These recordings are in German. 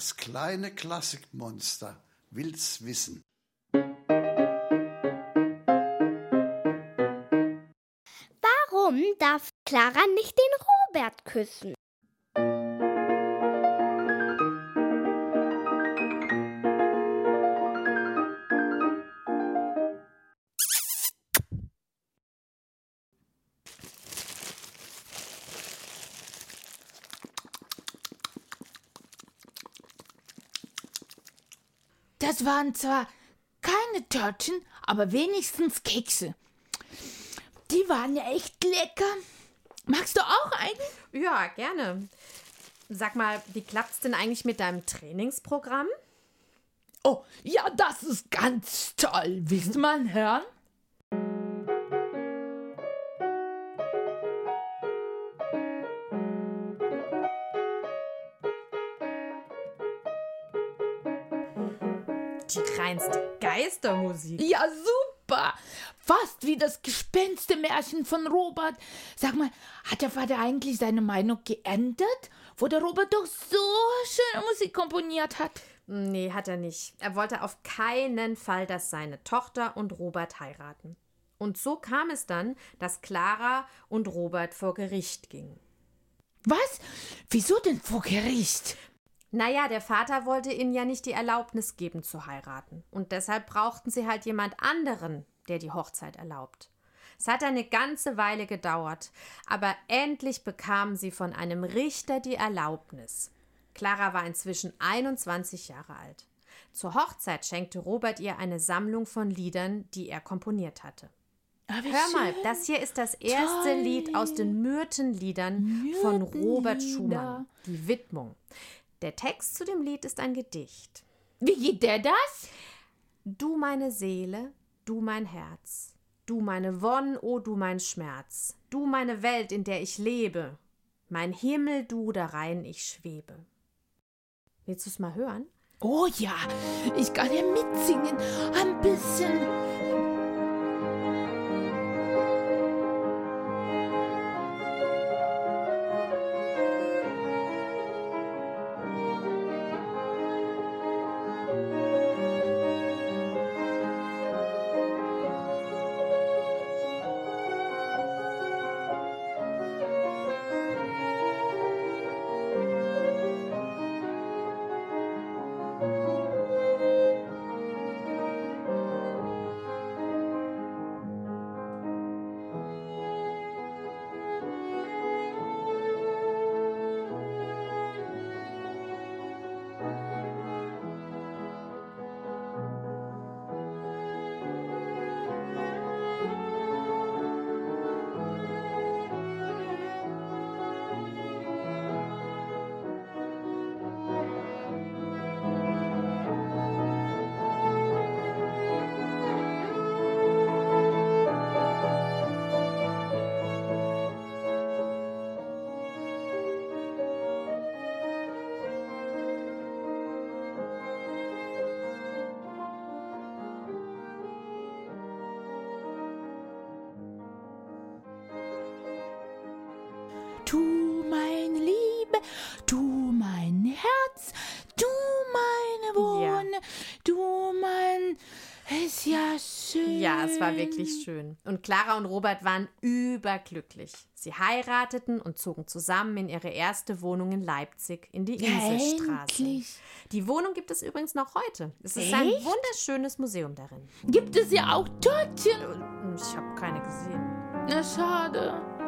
Das kleine Klassikmonster will's wissen. Warum darf Clara nicht den Robert küssen? Das waren zwar keine Törtchen, aber wenigstens Kekse. Die waren ja echt lecker. Magst du auch einen? Ja, gerne. Sag mal, wie klappt's denn eigentlich mit deinem Trainingsprogramm? Oh, ja, das ist ganz toll. Willst du mal hören? Die reinste Geistermusik. Ja, super. Fast wie das Gespenstermärchen von Robert. Sag mal, hat der Vater eigentlich seine Meinung geändert, wo der Robert doch so schöne Musik komponiert hat? Nee, hat er nicht. Er wollte auf keinen Fall, dass seine Tochter und Robert heiraten. Und so kam es dann, dass Clara und Robert vor Gericht gingen. Was? Wieso denn vor Gericht? Naja, der Vater wollte ihnen ja nicht die Erlaubnis geben zu heiraten. Und deshalb brauchten sie halt jemand anderen, der die Hochzeit erlaubt. Es hat eine ganze Weile gedauert, aber endlich bekamen sie von einem Richter die Erlaubnis. Clara war inzwischen 21 Jahre alt. Zur Hochzeit schenkte Robert ihr eine Sammlung von Liedern, die er komponiert hatte. Wie Hör mal, schön. das hier ist das erste Toll. Lied aus den Myrtenliedern von Robert. Schumann, die Widmung. Der Text zu dem Lied ist ein Gedicht. Wie geht der das? Du meine Seele, du mein Herz, du meine Wonn, o du mein Schmerz, du meine Welt, in der ich lebe, mein Himmel, du darein ich schwebe. Willst du's mal hören? Oh ja, ich kann ja mitsingen. Ein bisschen. Ist ja schön. Ja, es war wirklich schön. Und Clara und Robert waren überglücklich. Sie heirateten und zogen zusammen in ihre erste Wohnung in Leipzig in die Inselstraße. Endlich. Die Wohnung gibt es übrigens noch heute. Es ist ein Echt? wunderschönes Museum darin. Gibt es ja auch Törtchen? Ich habe keine gesehen. Na, schade.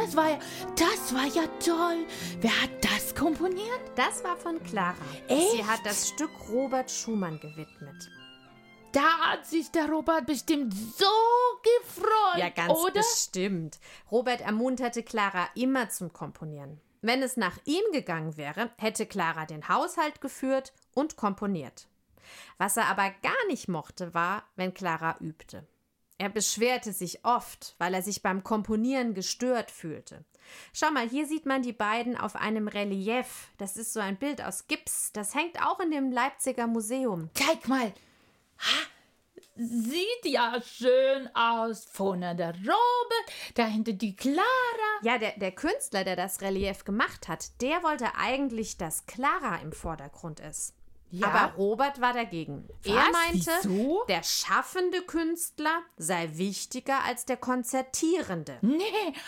Das war ja, das war ja toll. Wer hat das komponiert? Das war von Clara. Echt? Sie hat das Stück Robert Schumann gewidmet. Da hat sich der Robert bestimmt so gefreut, Ja, ganz oder? bestimmt. Robert ermunterte Clara immer zum Komponieren. Wenn es nach ihm gegangen wäre, hätte Clara den Haushalt geführt und komponiert. Was er aber gar nicht mochte, war, wenn Clara übte. Er beschwerte sich oft, weil er sich beim Komponieren gestört fühlte. Schau mal, hier sieht man die beiden auf einem Relief. Das ist so ein Bild aus Gips. Das hängt auch in dem Leipziger Museum. Zeig mal. Ha, sieht ja schön aus. Vorne der Robert, dahinter die Clara. Ja, der, der Künstler, der das Relief gemacht hat, der wollte eigentlich, dass Clara im Vordergrund ist. Ja? Aber Robert war dagegen. Er Was? meinte, Wieso? der schaffende Künstler sei wichtiger als der Konzertierende. Nee,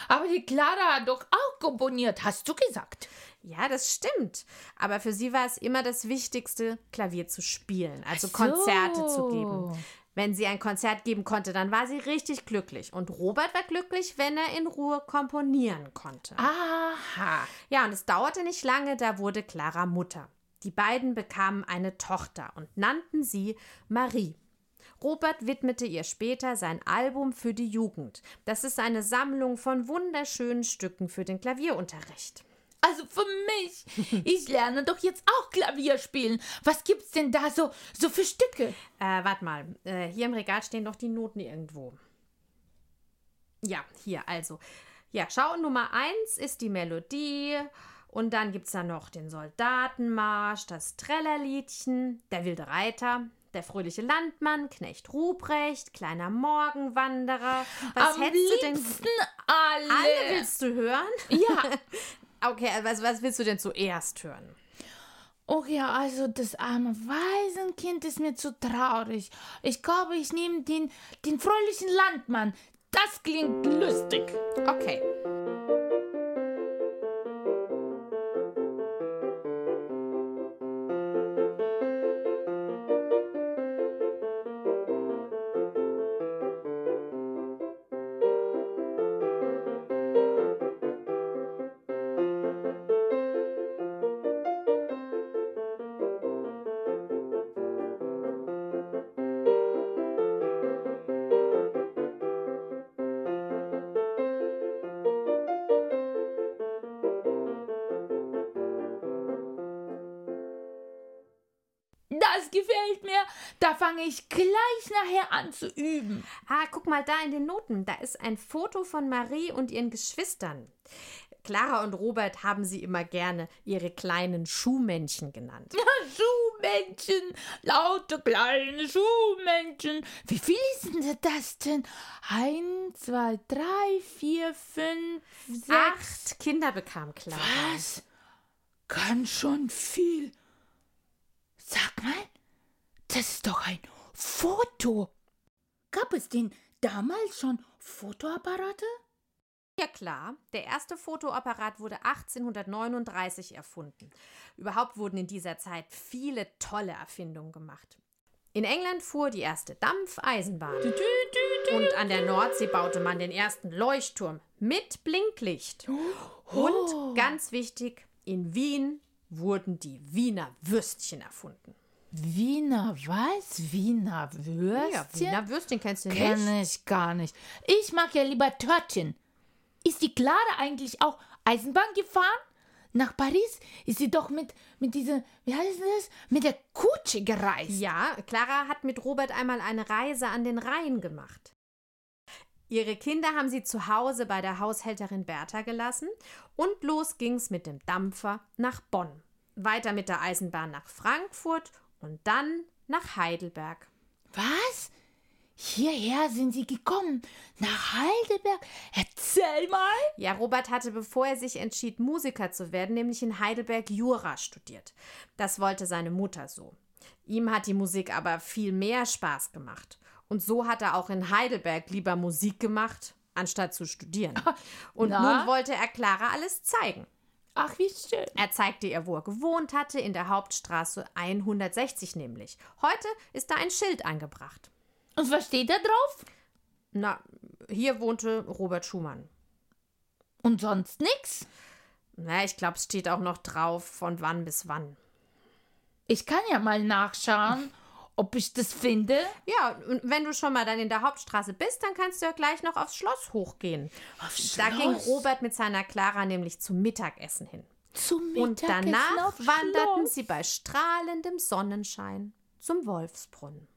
aber die Clara hat doch auch komponiert, hast du gesagt. Ja, das stimmt. Aber für sie war es immer das Wichtigste, Klavier zu spielen, also so. Konzerte zu geben. Wenn sie ein Konzert geben konnte, dann war sie richtig glücklich. Und Robert war glücklich, wenn er in Ruhe komponieren konnte. Aha. Ja, und es dauerte nicht lange, da wurde Clara Mutter. Die beiden bekamen eine Tochter und nannten sie Marie. Robert widmete ihr später sein Album für die Jugend. Das ist eine Sammlung von wunderschönen Stücken für den Klavierunterricht. Also für mich. Ich lerne doch jetzt auch Klavier spielen. Was gibt's denn da so, so für Stücke? Äh, warte mal. Äh, hier im Regal stehen doch die Noten irgendwo. Ja, hier, also. Ja, schau, Nummer eins ist die Melodie. Und dann gibt es da noch den Soldatenmarsch, das Trällerliedchen, der wilde Reiter, der fröhliche Landmann, Knecht Ruprecht, kleiner Morgenwanderer. Was Am hättest du denn? alle. Alle willst du hören? Ja. Okay, also was willst du denn zuerst hören? Okay, also das arme Waisenkind ist mir zu traurig. Ich glaube, ich nehme den, den fröhlichen Landmann. Das klingt lustig. Okay. Das gefällt mir. Da fange ich gleich nachher an zu üben. Ah, guck mal da in den Noten. Da ist ein Foto von Marie und ihren Geschwistern. Clara und Robert haben sie immer gerne ihre kleinen Schuhmännchen genannt. Schuhmännchen, lauter kleine Schuhmännchen. Wie viel sind das denn? Eins, zwei, drei, vier, fünf, sechs. Acht Kinder bekam Clara. Was? Ganz schon viel. Sag mal, das ist doch ein Foto. Gab es denn damals schon Fotoapparate? Ja klar, der erste Fotoapparat wurde 1839 erfunden. Überhaupt wurden in dieser Zeit viele tolle Erfindungen gemacht. In England fuhr die erste Dampfeisenbahn. Und an der Nordsee baute man den ersten Leuchtturm mit Blinklicht. Und ganz wichtig, in Wien wurden die Wiener Würstchen erfunden. Wiener was? Wiener Würstchen? Ja, Wiener Würstchen kennst du nicht? Kenne ich gar nicht. Ich mag ja lieber Törtchen. Ist die Clara eigentlich auch Eisenbahn gefahren? Nach Paris ist sie doch mit, mit dieser, wie heißt das? Mit der Kutsche gereist. Ja, Clara hat mit Robert einmal eine Reise an den Rhein gemacht. Ihre Kinder haben sie zu Hause bei der Haushälterin Bertha gelassen und los ging's mit dem Dampfer nach Bonn. Weiter mit der Eisenbahn nach Frankfurt und dann nach Heidelberg. Was? Hierher sind sie gekommen. Nach Heidelberg. Erzähl mal. Ja, Robert hatte, bevor er sich entschied, Musiker zu werden, nämlich in Heidelberg Jura studiert. Das wollte seine Mutter so. Ihm hat die Musik aber viel mehr Spaß gemacht. Und so hat er auch in Heidelberg lieber Musik gemacht, anstatt zu studieren. Und Na? nun wollte er Clara alles zeigen. Ach, wie schön. Er zeigte ihr, wo er gewohnt hatte, in der Hauptstraße 160 nämlich. Heute ist da ein Schild angebracht. Und was steht da drauf? Na, hier wohnte Robert Schumann. Und sonst nix? Na, ich glaube, es steht auch noch drauf, von wann bis wann. Ich kann ja mal nachschauen, ob ich das finde. Ja, und wenn du schon mal dann in der Hauptstraße bist, dann kannst du ja gleich noch aufs Schloss hochgehen. Aufs Da ging Schloss. Robert mit seiner Clara nämlich zum Mittagessen hin. Zum Und Mittagessen danach aufs wanderten Schloss. sie bei strahlendem Sonnenschein zum Wolfsbrunnen.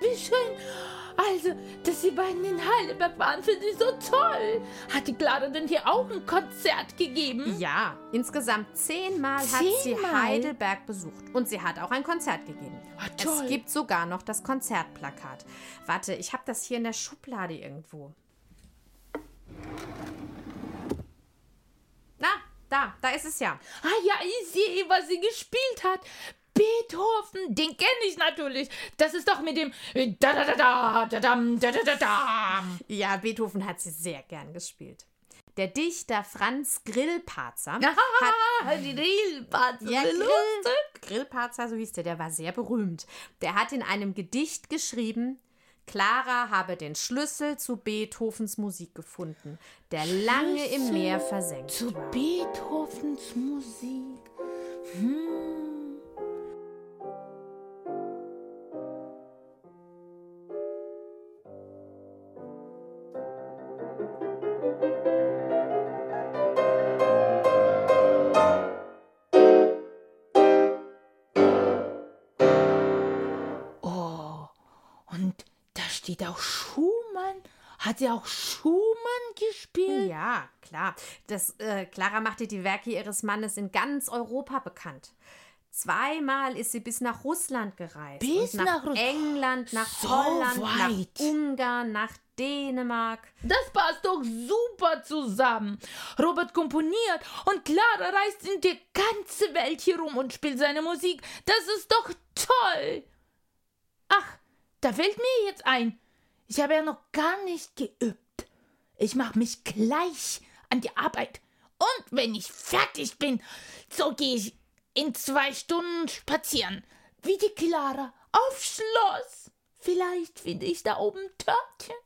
Wie schön. Also, dass die beiden in Heidelberg waren, finde ich so toll. Hat die Clara denn hier auch ein Konzert gegeben? Ja, insgesamt zehnmal hat sie Zehnmal? Heidelberg besucht und sie hat auch ein Konzert gegeben. Ah, toll. Es gibt sogar noch das Konzertplakat. Warte, ich habe das hier in der Schublade irgendwo. Na, da, da ist es ja. Ah ja, ich sehe, was sie gespielt hat. Beethoven, den kenne ich natürlich. Das ist doch mit dem äh, da da da da da da da da da. Ja, Beethoven hat sie sehr gern gespielt. Der Dichter Franz Grillparzer hat Reelparze. Ja. Grill, Grillparzer, so hieß der, der war sehr berühmt. Der hat in einem Gedicht geschrieben, Clara habe den Schlüssel zu Beethovens Musik gefunden, der lange im Meer versenkt Zu. Beethovens Musik. Hm. Steht auch Schumann. Hat sie auch Schumann gespielt? Ja, klar. Das, äh, Clara machte die Werke ihres Mannes in ganz Europa bekannt. Zweimal ist sie bis nach Russland gereist. Bis nach nach England, nach So Holland, weit. nach Ungarn, nach Dänemark. Das passt doch super zusammen. Robert komponiert und Clara reist in die ganze Welt hier rum und spielt seine Musik. Das ist doch toll. Ach, da fällt mir jetzt ein. Ich habe ja noch gar nicht geübt. Ich mache mich gleich an die Arbeit. Und wenn ich fertig bin, so gehe ich in zwei Stunden spazieren. Wie die Clara auf Schloss. Vielleicht finde ich da oben Törtchen